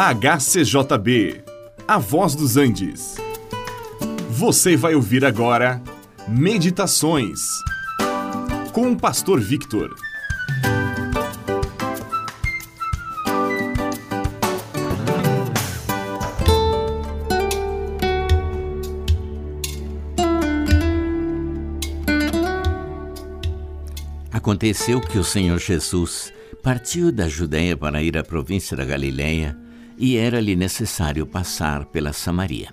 HCJB, A Voz dos Andes. Você vai ouvir agora Meditações com o Pastor Victor. Aconteceu que o Senhor Jesus partiu da Judéia para ir à província da Galiléia e era-lhe necessário passar pela Samaria.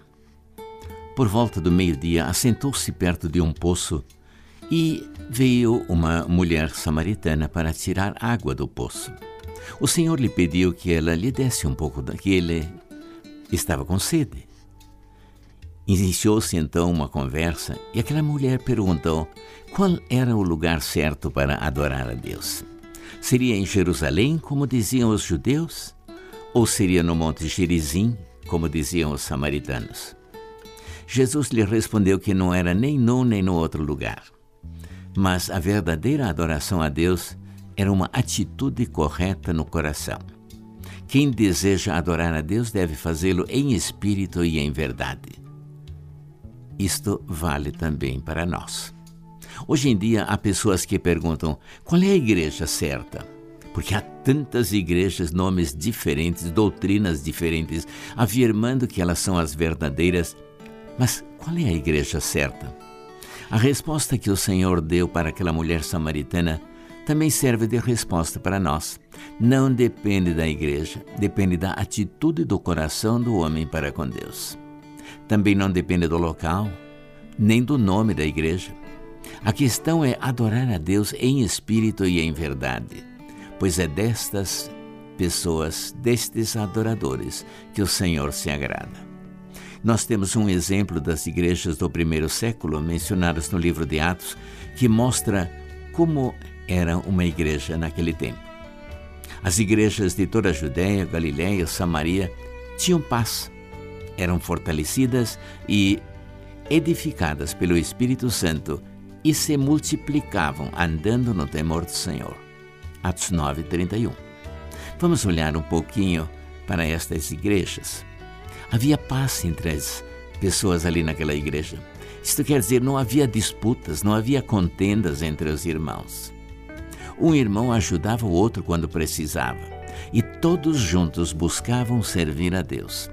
Por volta do meio-dia, assentou-se perto de um poço e veio uma mulher samaritana para tirar água do poço. O Senhor lhe pediu que ela lhe desse um pouco daquele. Estava com sede. Iniciou-se então uma conversa e aquela mulher perguntou qual era o lugar certo para adorar a Deus. Seria em Jerusalém, como diziam os judeus? Ou seria no Monte Gerizim, como diziam os samaritanos? Jesus lhe respondeu que não era nem num nem no outro lugar. Mas a verdadeira adoração a Deus era uma atitude correta no coração. Quem deseja adorar a Deus deve fazê-lo em espírito e em verdade. Isto vale também para nós. Hoje em dia há pessoas que perguntam qual é a igreja certa porque há tantas igrejas, nomes diferentes, doutrinas diferentes, afirmando que elas são as verdadeiras. Mas qual é a igreja certa? A resposta que o Senhor deu para aquela mulher samaritana também serve de resposta para nós. Não depende da igreja, depende da atitude do coração do homem para com Deus. Também não depende do local, nem do nome da igreja. A questão é adorar a Deus em espírito e em verdade pois é destas pessoas, destes adoradores, que o Senhor se agrada. Nós temos um exemplo das igrejas do primeiro século, mencionadas no livro de Atos, que mostra como era uma igreja naquele tempo. As igrejas de toda a Judéia, Galiléia, Samaria tinham paz, eram fortalecidas e edificadas pelo Espírito Santo e se multiplicavam andando no temor do Senhor. Atos 9, 31. Vamos olhar um pouquinho para estas igrejas. Havia paz entre as pessoas ali naquela igreja. Isto quer dizer, não havia disputas, não havia contendas entre os irmãos. Um irmão ajudava o outro quando precisava e todos juntos buscavam servir a Deus.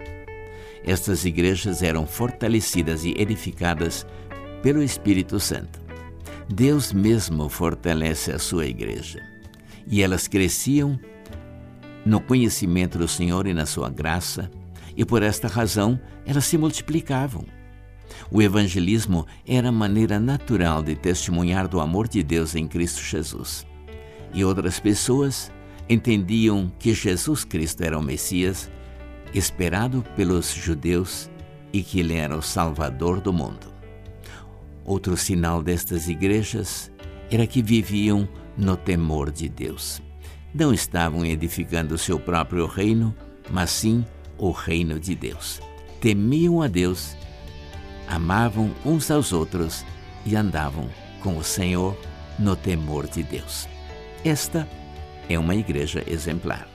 Estas igrejas eram fortalecidas e edificadas pelo Espírito Santo. Deus mesmo fortalece a sua igreja e elas cresciam no conhecimento do Senhor e na sua graça, e por esta razão elas se multiplicavam. O evangelismo era a maneira natural de testemunhar do amor de Deus em Cristo Jesus. E outras pessoas entendiam que Jesus Cristo era o Messias, esperado pelos judeus, e que ele era o Salvador do mundo. Outro sinal destas igrejas era que viviam no temor de Deus. Não estavam edificando seu próprio reino, mas sim o reino de Deus. Temiam a Deus, amavam uns aos outros e andavam com o Senhor no temor de Deus. Esta é uma igreja exemplar.